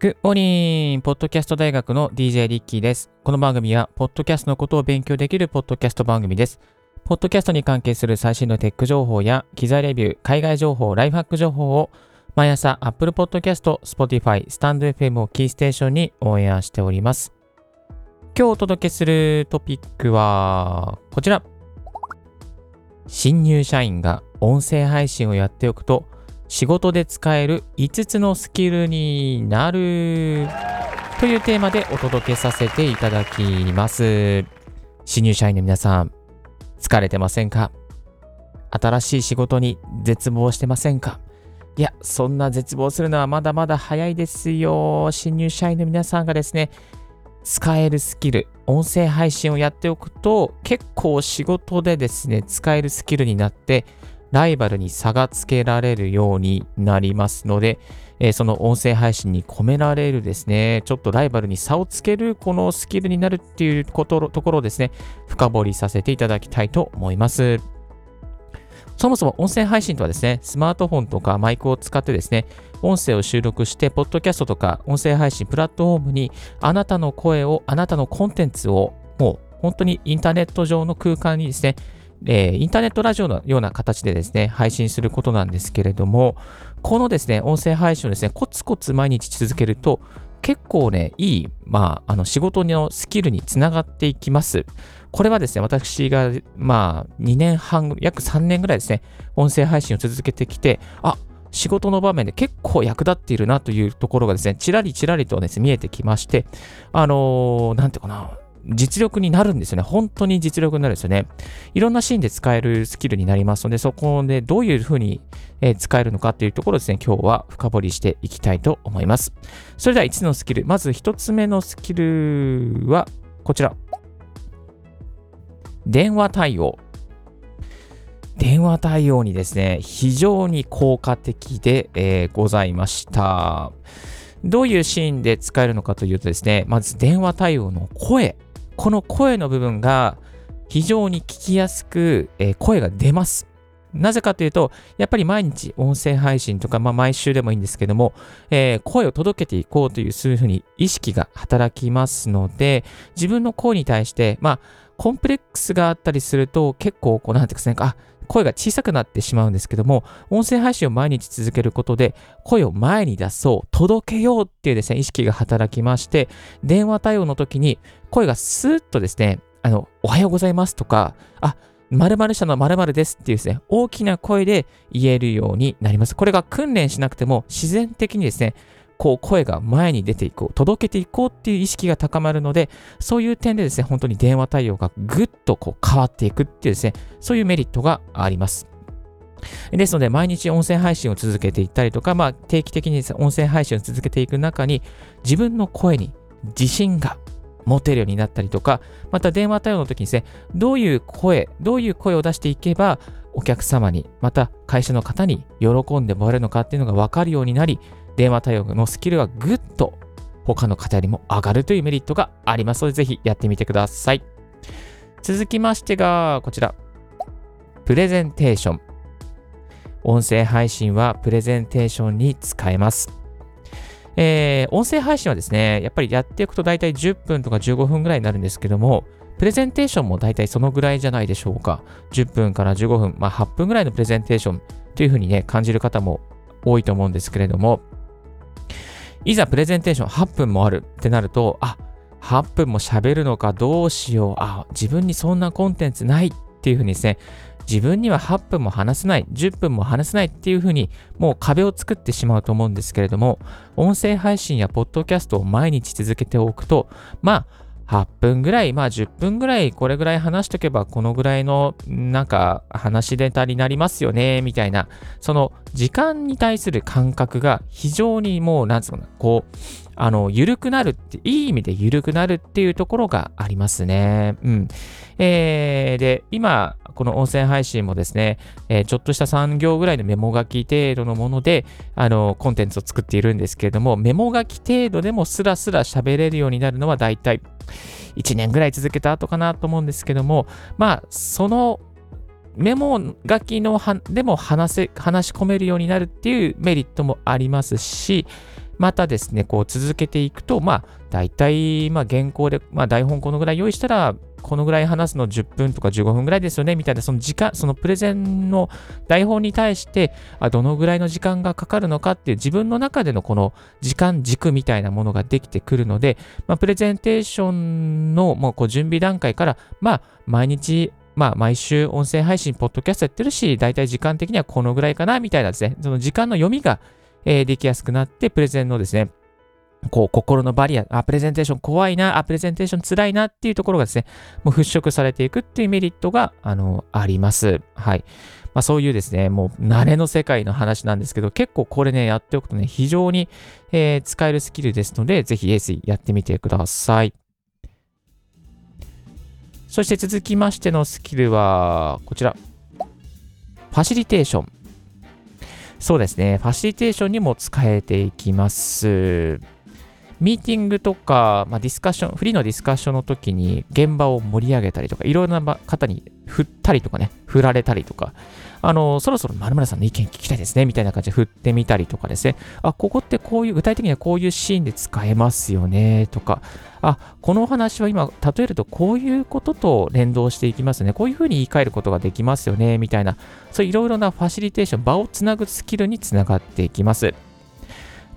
グッモーンポッドキャスト大学の DJ リッキーです。この番組は、ポッドキャストのことを勉強できるポッドキャスト番組です。ポッドキャストに関係する最新のテック情報や、機材レビュー、海外情報、ライフハック情報を、毎朝 Apple Podcast、Spotify、StandFM をキーステーションにオンエアしております。今日お届けするトピックは、こちら。新入社員が音声配信をやっておくと、仕事で使える5つのスキルになるというテーマでお届けさせていただきます。新入社員の皆さん、疲れてませんか？新しい仕事に絶望してませんか？いや、そんな絶望するのはまだまだ早いですよ。新入社員の皆さんがですね、使えるスキル、音声配信をやっておくと、結構仕事でですね、使えるスキルになって、ライバルに差がつけられるようになりますので、えー、その音声配信に込められるですね、ちょっとライバルに差をつけるこのスキルになるっていうことところをですね、深掘りさせていただきたいと思います。そもそも音声配信とはですね、スマートフォンとかマイクを使ってですね、音声を収録して、ポッドキャストとか音声配信プラットフォームにあなたの声を、あなたのコンテンツをもう本当にインターネット上の空間にですね、えー、インターネットラジオのような形でですね、配信することなんですけれども、このですね、音声配信をですね、コツコツ毎日続けると、結構ね、いい、まあ、あの仕事のスキルにつながっていきます。これはですね、私が、まあ、2年半、約3年ぐらいですね、音声配信を続けてきて、あ、仕事の場面で結構役立っているなというところがですね、ちらりちらりとですね、見えてきまして、あのー、なんていうかな、実力になるんですよね。本当に実力になるんですよね。いろんなシーンで使えるスキルになりますので、そこでどういうふうに使えるのかっていうところですね、今日は深掘りしていきたいと思います。それでは5つのスキル。まず1つ目のスキルはこちら。電話対応。電話対応にですね、非常に効果的で、えー、ございました。どういうシーンで使えるのかというとですね、まず電話対応の声。この声の部分が非常に聞きやすく、えー、声が出ます。なぜかというと、やっぱり毎日音声配信とか、まあ、毎週でもいいんですけども、えー、声を届けていこうという、そういうふうに意識が働きますので、自分の声に対して、まあ、コンプレックスがあったりすると、結構、こう、なんていうんですかね、あ、声が小さくなってしまうんですけども、音声配信を毎日続けることで、声を前に出そう、届けようっていうですね、意識が働きまして、電話対応の時に声がスーッとですね、あの、おはようございますとか、あ、〇〇社の〇〇ですっていうですね、大きな声で言えるようになります。これが訓練しなくても自然的にですね、こう声が前に出ていこう、届けていこうっていう意識が高まるので、そういう点でですね、本当に電話対応がぐっとこう変わっていくっていうですね、そういうメリットがあります。ですので、毎日音声配信を続けていったりとか、まあ、定期的に音声配信を続けていく中に、自分の声に自信が持てるようになったりとか、また電話対応の時にですね、どういう声、どういう声を出していけば、お客様に、また会社の方に喜んでもらえるのかっていうのが分かるようになり、電話対応のスキルがぐっと他の方よりも上がるというメリットがありますので、ぜひやってみてください。続きましてが、こちら。プレゼンテーション。音声配信はプレゼンテーションに使えます。えー、音声配信はですね、やっぱりやっていくと大体10分とか15分ぐらいになるんですけども、プレゼンテーションも大体そのぐらいじゃないでしょうか。10分から15分、まあ8分ぐらいのプレゼンテーションというふうにね、感じる方も多いと思うんですけれども、いざプレゼンテーション8分もあるってなると、あ、8分も喋るのかどうしよう。あ、自分にそんなコンテンツないっていうふうにですね、自分には8分も話せない、10分も話せないっていうふうに、もう壁を作ってしまうと思うんですけれども、音声配信やポッドキャストを毎日続けておくと、まあ、8分ぐらい、まあ10分ぐらい、これぐらい話しとけば、このぐらいの、なんか、話しネタになりますよね、みたいな、その時間に対する感覚が非常にもう、なんつうのこう、あの、緩くなるって、いい意味で緩くなるっていうところがありますね。うん。えー、で、今、この音声配信もですね、えー、ちょっとした3行ぐらいのメモ書き程度のもので、あの、コンテンツを作っているんですけれども、メモ書き程度でもスラスラ喋れるようになるのは大体1年ぐらい続けた後かなと思うんですけども、まあ、そのメモ書きのでも話せ、話し込めるようになるっていうメリットもありますし、またですね、こう続けていくと、まあ、大体、まあ、原稿で、まあ、台本このぐらい用意したら、このぐらい話すの10分とか15分ぐらいですよね、みたいな、その時間、そのプレゼンの台本に対して、あどのぐらいの時間がかかるのかっていう自分の中でのこの時間軸みたいなものができてくるので、まあ、プレゼンテーションのもうこう準備段階から、まあ、毎日、まあ、毎週音声配信、ポッドキャストやってるし、大体時間的にはこのぐらいかな、みたいなですね、その時間の読みがえー、できやすくなって、プレゼンのですね、こう、心のバリア、あ、プレゼンテーション怖いな、あ、プレゼンテーション辛いなっていうところがですね、もう払拭されていくっていうメリットが、あの、あります。はい。まあそういうですね、もう慣れの世界の話なんですけど、結構これね、やっておくとね、非常に、えー、使えるスキルですので、ぜひ AC やってみてください。そして続きましてのスキルは、こちら。ファシリテーション。そうですね、ファシリテーションにも使えていきます。ミーティングとか、まあ、ディスカッション、フリーのディスカッションの時に現場を盛り上げたりとか、いろんな方に振ったりとかね、振られたりとか、あの、そろそろ〇〇さんの意見聞きたいですね、みたいな感じで振ってみたりとかですね、あ、ここってこういう、具体的にはこういうシーンで使えますよね、とか、あ、このお話は今、例えるとこういうことと連動していきますね、こういうふうに言い換えることができますよね、みたいな、そういういろいろなファシリテーション、場をつなぐスキルにつながっていきます。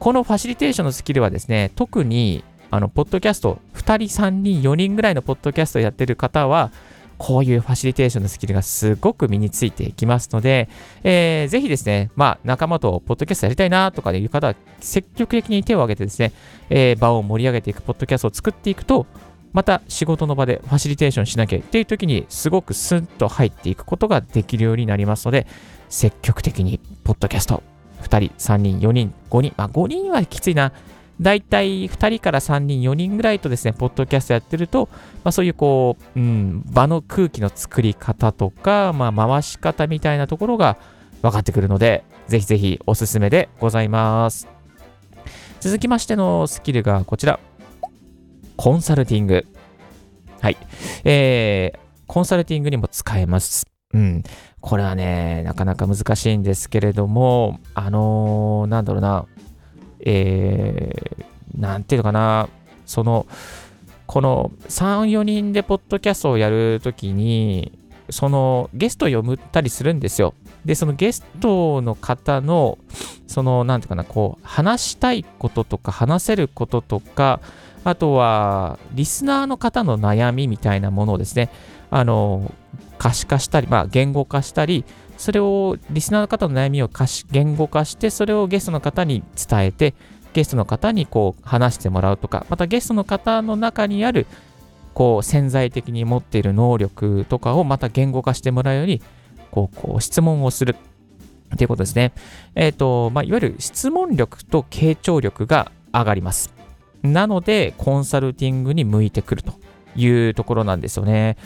このファシリテーションのスキルはですね、特に、あの、ポッドキャスト、2人、3人、4人ぐらいのポッドキャストをやってる方は、こういうファシリテーションのスキルがすごく身についていきますので、えー、ぜひですね、まあ、仲間とポッドキャストやりたいなとかいう方は、積極的に手を挙げてですね、えー、場を盛り上げていくポッドキャストを作っていくと、また仕事の場でファシリテーションしなきゃっていう時にすごくスンと入っていくことができるようになりますので、積極的にポッドキャスト、2人、3人、4人、5人、まあ5人はきついな。だいたい2人から3人、4人ぐらいとですね、ポッドキャストやってると、まあ、そういうこう、うん、場の空気の作り方とか、まあ、回し方みたいなところが分かってくるので、ぜひぜひおすすめでございます。続きましてのスキルがこちら。コンサルティング。はい。えー、コンサルティングにも使えます。うん。これはね、なかなか難しいんですけれども、あのー、なんだろうな。えー、なんていうのかな、その、この3、4人でポッドキャストをやるときに、そのゲストを読むったりするんですよ。で、そのゲストの方の、その、なんていうかな、こう、話したいこととか、話せることとか、あとは、リスナーの方の悩みみたいなものをですね、あの、可視化したり、まあ、言語化したり、それをリスナーの方の悩みを言語化して、それをゲストの方に伝えて、ゲストの方にこう話してもらうとか、またゲストの方の中にあるこう潜在的に持っている能力とかをまた言語化してもらうように、こうこう質問をするっていうことですね。えっ、ー、と、まあ、いわゆる質問力と傾聴力が上がります。なので、コンサルティングに向いてくるというところなんですよね。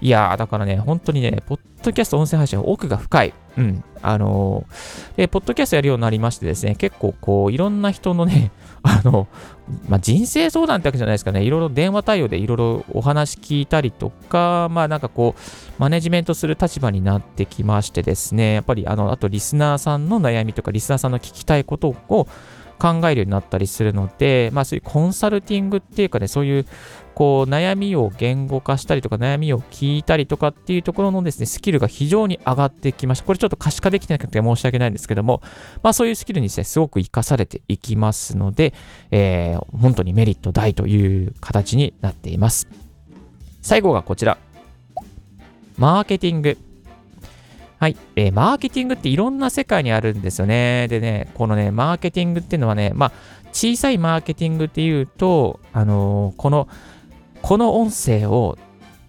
いやー、だからね、本当にね、ポッドキャスト音声配信は奥が深い。うん。あのー、で、ポッドキャストやるようになりましてですね、結構こう、いろんな人のね、あの、まあ、人生相談ってわけじゃないですかね、いろいろ電話対応でいろいろお話聞いたりとか、まあなんかこう、マネジメントする立場になってきましてですね、やっぱりあの、あとリスナーさんの悩みとか、リスナーさんの聞きたいことを考えるようになったりするので、まあそういうコンサルティングっていうかね、そういうこう悩みを言語化したりとか悩みを聞いたりとかっていうところのですね、スキルが非常に上がってきました。これちょっと可視化できてなくて申し訳ないんですけども、まあそういうスキルにですね、すごく活かされていきますので、えー、本当にメリット大という形になっています。最後がこちら。マーケティング。はい。えー、マーケティングっていろんな世界にあるんですよね。でね、このね、マーケティングっていうのはね、まあ、小さいマーケティングっていうと、あのー、この、この音声を、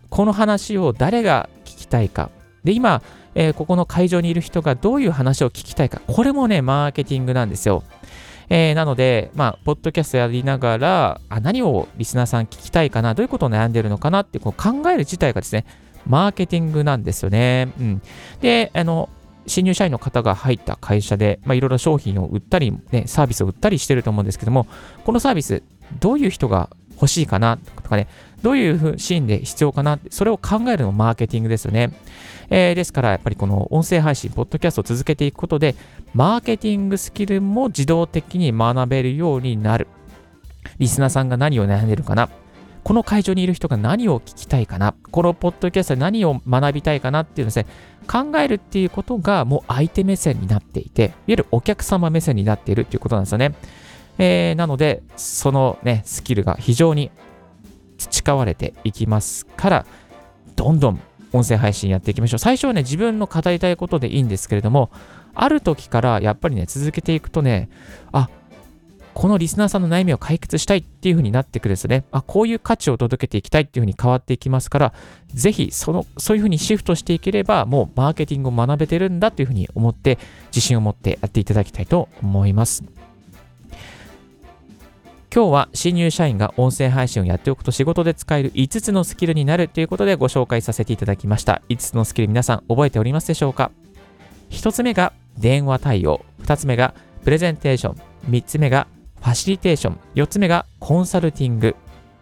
この話を誰が聞きたいか。で、今、えー、ここの会場にいる人がどういう話を聞きたいか。これもね、マーケティングなんですよ。えー、なので、まあ、ポッドキャストやりながら、あ何をリスナーさん聞きたいかな、どういうことを悩んでるのかなってこう考える自体がですね、マーケティングなんですよね。うん。で、あの、新入社員の方が入った会社で、まあ、いろいろ商品を売ったり、ね、サービスを売ったりしてると思うんですけども、このサービス、どういう人が欲しいかなとかね、どういうシーンで必要かなってそれを考えるのもマーケティングですよね。えー、ですから、やっぱりこの音声配信、ポッドキャストを続けていくことで、マーケティングスキルも自動的に学べるようになる。リスナーさんが何を悩んでるかなこの会場にいる人が何を聞きたいかな？このポッドキャストで何を学びたいかなっていうのですね、考えるっていうことがもう相手目線になっていて、いわゆるお客様目線になっているっていうことなんですよね。えー、なので、そのね、スキルが非常に培われていきますから、どんどん音声配信やっていきましょう。最初はね、自分の語りたいことでいいんですけれども、ある時からやっぱりね、続けていくとね、あ、このリスナーさんの悩みを解決したいっていう風になってくるんですね。あ、こういう価値を届けていきたいっていう風に変わっていきますから、ぜひ、その、そういう風にシフトしていければ、もうマーケティングを学べてるんだという風に思って、自信を持ってやっていただきたいと思います。今日は新入社員が音声配信をやっておくと仕事で使える5つのスキルになるということでご紹介させていただきました。5つのスキル皆さん覚えておりますでしょうか ?1 つ目が電話対応。2つ目がプレゼンテーション。3つ目がファシリテーション。4つ目がコンサルティング。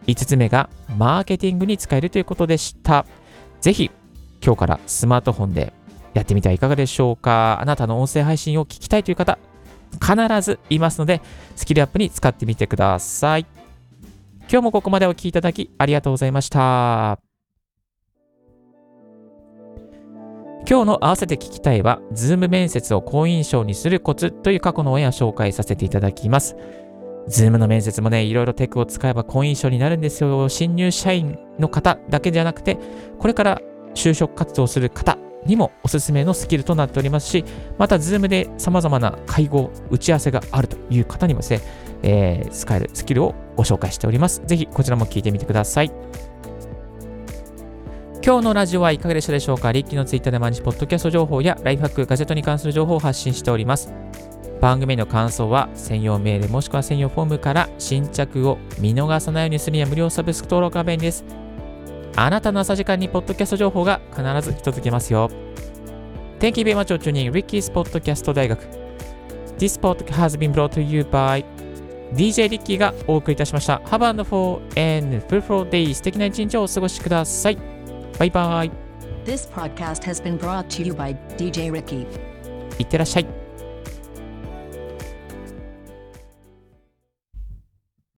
5つ目がマーケティングに使えるということでした。ぜひ今日からスマートフォンでやってみてはいかがでしょうかあなたの音声配信を聞きたいという方、必ずいますので、スキルアップに使ってみてください。今日もここまでお聴きいただきありがとうございました。今日の合わせて聞きたいは、 Zoom 面接を好印象にするコツという過去のオンエア紹介させていただきます。 Zoom の面接もね、いろいろテクを使えば好印象になるんですよ。新入社員の方だけじゃなくて、これから就職活動する方にもおすすめのスキルとなっておりますし、また Zoom で様々な会合、打ち合わせがあるという方にもですね、えー、使えるスキルをご紹介しております。ぜひこちらも聞いてみてください。今日のラジオはいかがでしたでしょうか？リッキーのツイッターで毎日ポッドキャスト情報やライフハック、ガジェットに関する情報を発信しております。番組の感想は専用メールもしくは専用フォームから新着を見逃さないようにするには無料サブスク登録が便利です。あなたの朝時間にポッドキャスト情報が必ず届きますよ。 Thank you very much for tuning in to Ricky's Podcast 大学 This p o d c a has been brought to you by DJ リッキーがお送りいたしました。Have a wonderful and fruitful day. 素敵な一日をお過ごしください。バイバイいってらっしゃい。